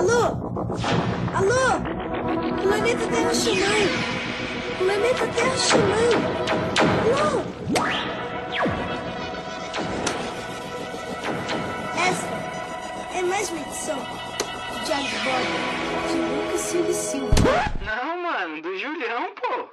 Alô? Alô? Planeta Terra chamando. Planeta Terra chamando. Alô? Essa é mais uma edição de Bordo de Lucas Silva Silva. Não, mano, do Julião, pô.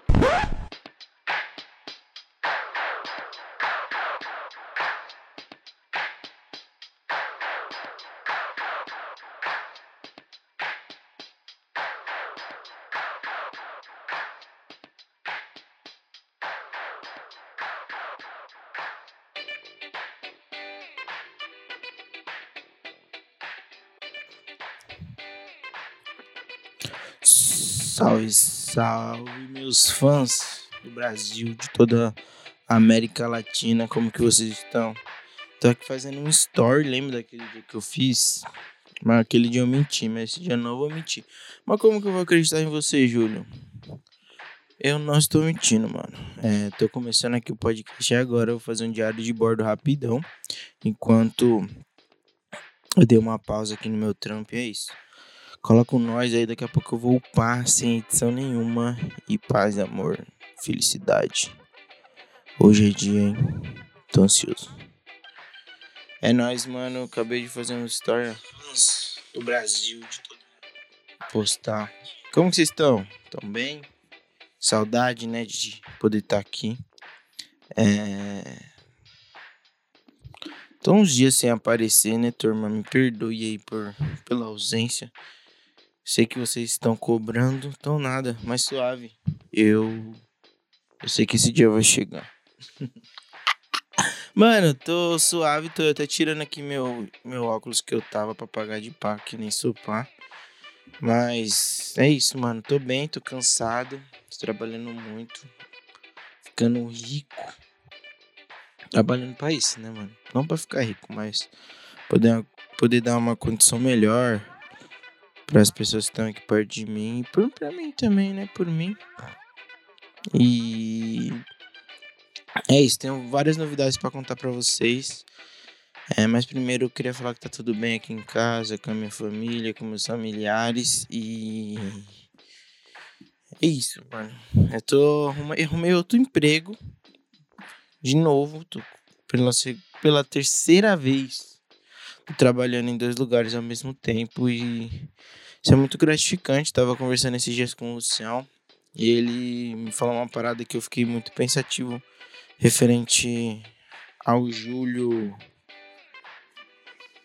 Salve, salve, meus fãs do Brasil, de toda a América Latina, como que vocês estão? Tô aqui fazendo um story, lembra daquele dia que eu fiz? Mas aquele dia eu menti, mas esse dia não vou mentir. Mas como que eu vou acreditar em você, Júlio? Eu não estou mentindo, mano. É, tô começando aqui o podcast agora, eu vou fazer um diário de bordo rapidão, enquanto eu dei uma pausa aqui no meu trampo é isso. Cola com nós aí, daqui a pouco eu vou upar sem edição nenhuma. E paz, amor, felicidade. Hoje é dia, hein? Tô ansioso. É nóis, mano. Acabei de fazer um story do Brasil, de todo. Postar. Como vocês estão? Tão bem? Saudade, né, de poder estar aqui. É... Tô uns dias sem aparecer, né, turma? Me perdoe aí por, pela ausência. Sei que vocês estão cobrando, então nada, mais suave. Eu. Eu sei que esse dia vai chegar. Mano, tô suave, tô até tirando aqui meu, meu óculos que eu tava pra pagar de pá, que nem sopar. Mas é isso, mano. Tô bem, tô cansado. Tô trabalhando muito. Ficando rico. Trabalhando pra isso, né, mano? Não pra ficar rico, mas poder, poder dar uma condição melhor para as pessoas que estão aqui perto de mim e por mim também, né? Por mim. E é isso, tenho várias novidades para contar para vocês. É, mas primeiro eu queria falar que tá tudo bem aqui em casa, com a minha família, com meus familiares e é isso, mano. Eu tô arrumei, arrumei outro emprego de novo, tô pela, pela terceira vez trabalhando em dois lugares ao mesmo tempo e isso é muito gratificante. Tava conversando esses dias com o Lucião e ele me falou uma parada que eu fiquei muito pensativo referente ao Júlio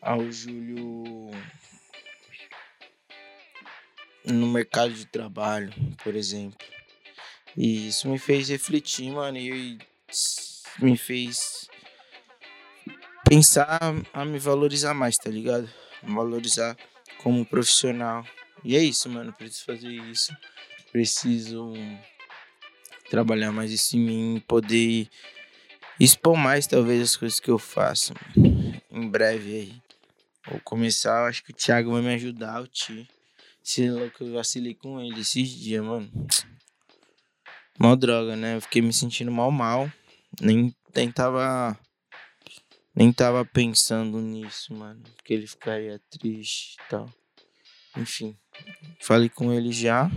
ao Júlio no mercado de trabalho, por exemplo. E isso me fez refletir, mano, e me fez pensar a me valorizar mais, tá ligado? Me valorizar como profissional. E é isso, mano. Preciso fazer isso. Preciso trabalhar mais isso em mim, poder expor mais talvez as coisas que eu faço. Mano. Em breve aí. Vou começar, acho que o Thiago vai me ajudar, o Ti. Se louco, eu vacilei com ele esses dias, mano. Mal droga, né? Eu fiquei me sentindo mal mal. Nem, nem tava nem tava pensando nisso, mano. Que ele ficaria triste e tal. Enfim, falei com ele já.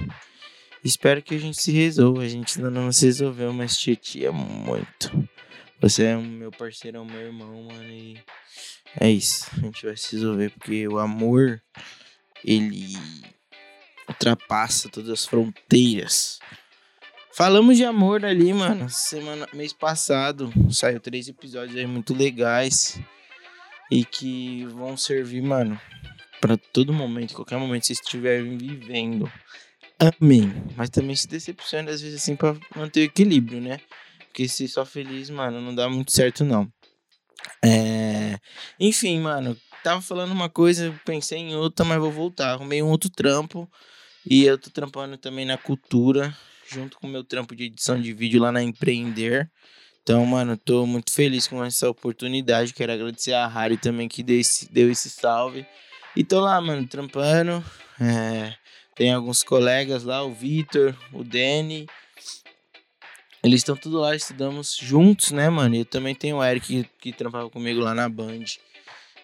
Espero que a gente se resolva. A gente ainda não se resolveu, mas te tia muito. Você é meu parceiro, é meu irmão, mano. E é isso. A gente vai se resolver porque o amor, ele ultrapassa todas as fronteiras. Falamos de amor ali, mano. Semana, mês passado saiu três episódios aí muito legais e que vão servir, mano, para todo momento, qualquer momento que vocês estiverem vivendo. Amém. Mas também se decepcione às vezes assim para manter o equilíbrio, né? Porque se só feliz, mano, não dá muito certo não. É... Enfim, mano, tava falando uma coisa, pensei em outra, mas vou voltar. Arrumei um outro trampo e eu tô trampando também na cultura junto com o meu trampo de edição de vídeo lá na Empreender. Então, mano, tô muito feliz com essa oportunidade. Quero agradecer a Harry também que deu esse, deu esse salve. E tô lá, mano, trampando. É, tem alguns colegas lá, o Vitor, o Danny. Eles estão tudo lá, estudamos juntos, né, mano? E eu também tenho o Eric que, que trampava comigo lá na Band.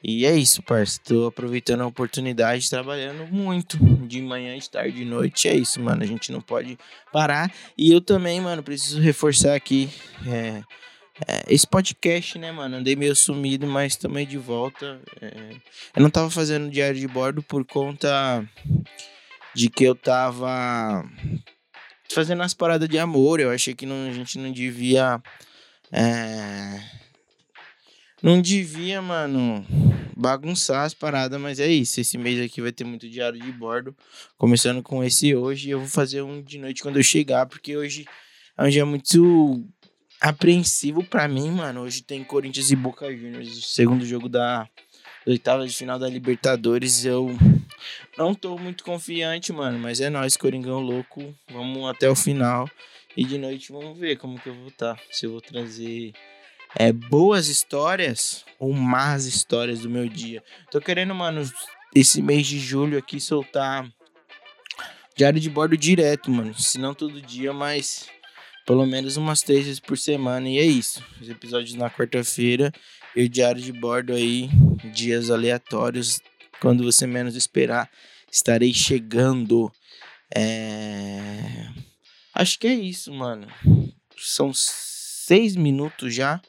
E é isso, parça. Tô aproveitando a oportunidade, trabalhando muito. De manhã, de tarde, de noite. É isso, mano. A gente não pode parar. E eu também, mano, preciso reforçar aqui. É, é, esse podcast, né, mano? Andei meio sumido, mas também de volta. É, eu não tava fazendo diário de bordo por conta de que eu tava fazendo as paradas de amor. Eu achei que não, a gente não devia. É, não devia, mano bagunçar as paradas, mas é isso. Esse mês aqui vai ter muito diário de bordo. Começando com esse hoje. Eu vou fazer um de noite quando eu chegar, porque hoje é um dia muito apreensivo para mim, mano. Hoje tem Corinthians e Boca Juniors, o segundo jogo da oitava de final da Libertadores. Eu não tô muito confiante, mano, mas é nós, Coringão louco. Vamos até o final. E de noite vamos ver como que eu vou estar. Tá. Se eu vou trazer é, boas histórias ou más histórias do meu dia. Tô querendo, mano, esse mês de julho aqui soltar diário de bordo direto, mano. Se não todo dia, mas pelo menos umas três vezes por semana. E é isso. Os episódios na quarta-feira e o diário de bordo aí, dias aleatórios. Quando você menos esperar, estarei chegando. É... Acho que é isso, mano. São seis minutos já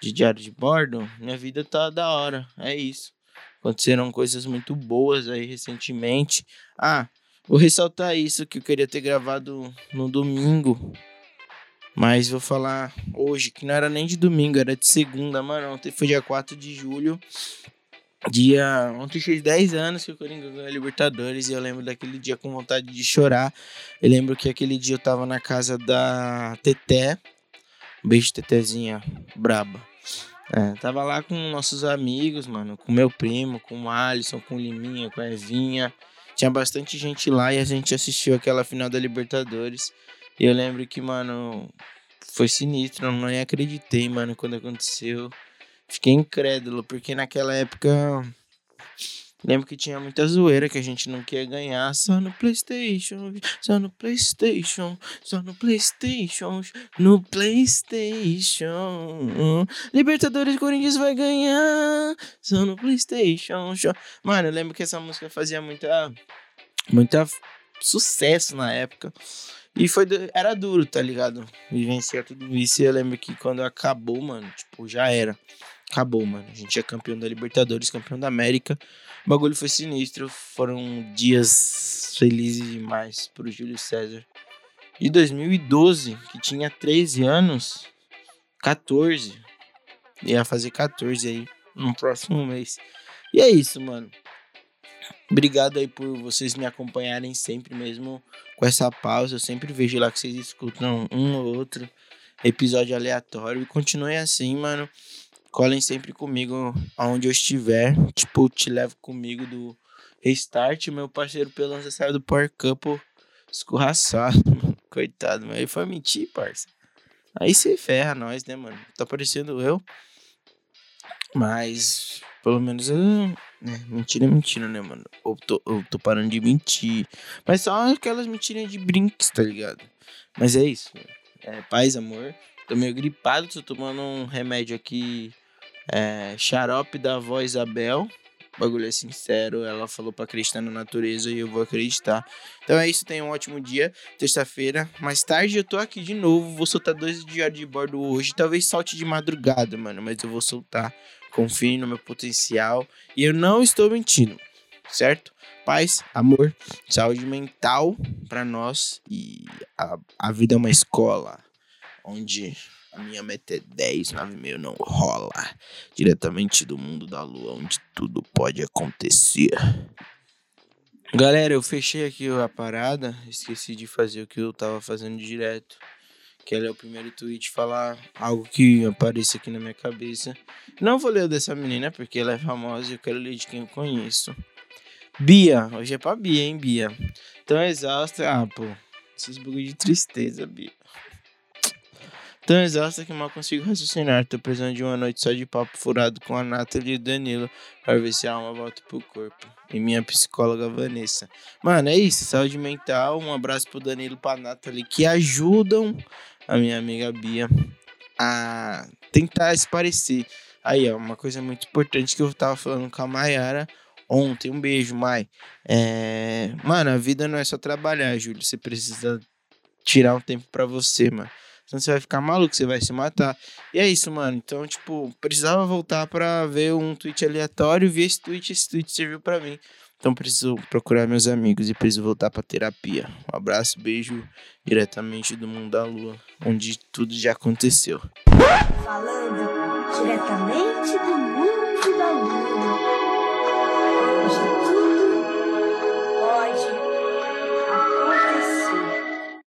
de diário de bordo, minha vida tá da hora. É isso. Aconteceram coisas muito boas aí recentemente. Ah, vou ressaltar isso que eu queria ter gravado no domingo. Mas vou falar hoje, que não era nem de domingo, era de segunda, mano. Ontem foi dia 4 de julho. Dia. Ontem fez 10 anos que o Coringa ganhou a Libertadores e eu lembro daquele dia com vontade de chorar. Eu lembro que aquele dia eu tava na casa da Teté. Beijo, Tetezinha, braba. É, tava lá com nossos amigos, mano, com meu primo, com o Alisson, com o Liminha, com a Evinha. Tinha bastante gente lá e a gente assistiu aquela final da Libertadores. E eu lembro que, mano, foi sinistro, eu não acreditei, mano, quando aconteceu. Fiquei incrédulo, porque naquela época Lembro que tinha muita zoeira que a gente não queria ganhar só no PlayStation, só no PlayStation, só no PlayStation, no PlayStation. Libertadores Corinthians vai ganhar só no PlayStation. Mano, eu lembro que essa música fazia muita, muita sucesso na época. E foi, era duro, tá ligado? Vivenciar tudo isso. E eu lembro que quando acabou, mano, tipo, já era. Acabou, mano. A gente é campeão da Libertadores, campeão da América. O bagulho foi sinistro. Foram dias felizes demais pro Júlio César. De 2012, que tinha 13 anos, 14. Ia fazer 14 aí no próximo mês. E é isso, mano. Obrigado aí por vocês me acompanharem sempre, mesmo com essa pausa. Eu sempre vejo lá que vocês escutam um ou outro episódio aleatório. E continuem assim, mano colhem sempre comigo aonde eu estiver. Tipo, te levo comigo do Restart. Meu parceiro Pelanza saiu do Power Couple escorraçado. Coitado, mas aí foi mentir, parça. Aí você ferra nós, né, mano? Tá parecendo eu. Mas, pelo menos eu. É, mentira é mentira, né, mano? Eu tô, tô parando de mentir. Mas só aquelas mentirinhas de brinks, tá ligado? Mas é isso. Mano. É paz, amor. Tô meio gripado, tô tomando um remédio aqui é, xarope da avó Isabel. Bagulho é sincero, ela falou pra acreditar na natureza e eu vou acreditar. Então é isso, tenha um ótimo dia. Terça-feira, mais tarde eu tô aqui de novo. Vou soltar dois diários de bordo hoje. Talvez solte de madrugada, mano, mas eu vou soltar. Confie no meu potencial. E eu não estou mentindo, certo? Paz, amor, saúde mental para nós. E a, a vida é uma escola onde minha meta é 10, 9,5 não rola. Diretamente do mundo da lua, onde tudo pode acontecer. Galera, eu fechei aqui a parada. Esqueci de fazer o que eu tava fazendo direto. Que é o primeiro tweet falar algo que aparece aqui na minha cabeça. Não vou ler o dessa menina, porque ela é famosa e eu quero ler de quem eu conheço. Bia, hoje é pra Bia, hein, Bia? Tão exausta. Ah, pô. Esses bagulho de tristeza, Bia. Tão exausta que mal consigo raciocinar. Tô precisando de uma noite só de papo furado com a Nathalie e o Danilo para ver se a alma volta pro corpo. E minha psicóloga Vanessa. Mano, é isso. Saúde mental. Um abraço pro Danilo e pra Nathalie que ajudam a minha amiga Bia a tentar se parecer. Aí, ó, uma coisa muito importante que eu tava falando com a Mayara ontem. Um beijo, Mai. É... Mano, a vida não é só trabalhar, Júlio. Você precisa tirar um tempo para você, mano. Senão você vai ficar maluco, você vai se matar. E é isso, mano. Então, tipo, precisava voltar pra ver um tweet aleatório, ver esse tweet, esse tweet serviu para mim. Então preciso procurar meus amigos e preciso voltar pra terapia. Um abraço, beijo diretamente do mundo da lua, onde tudo já aconteceu. Falando diretamente do mundo da lua.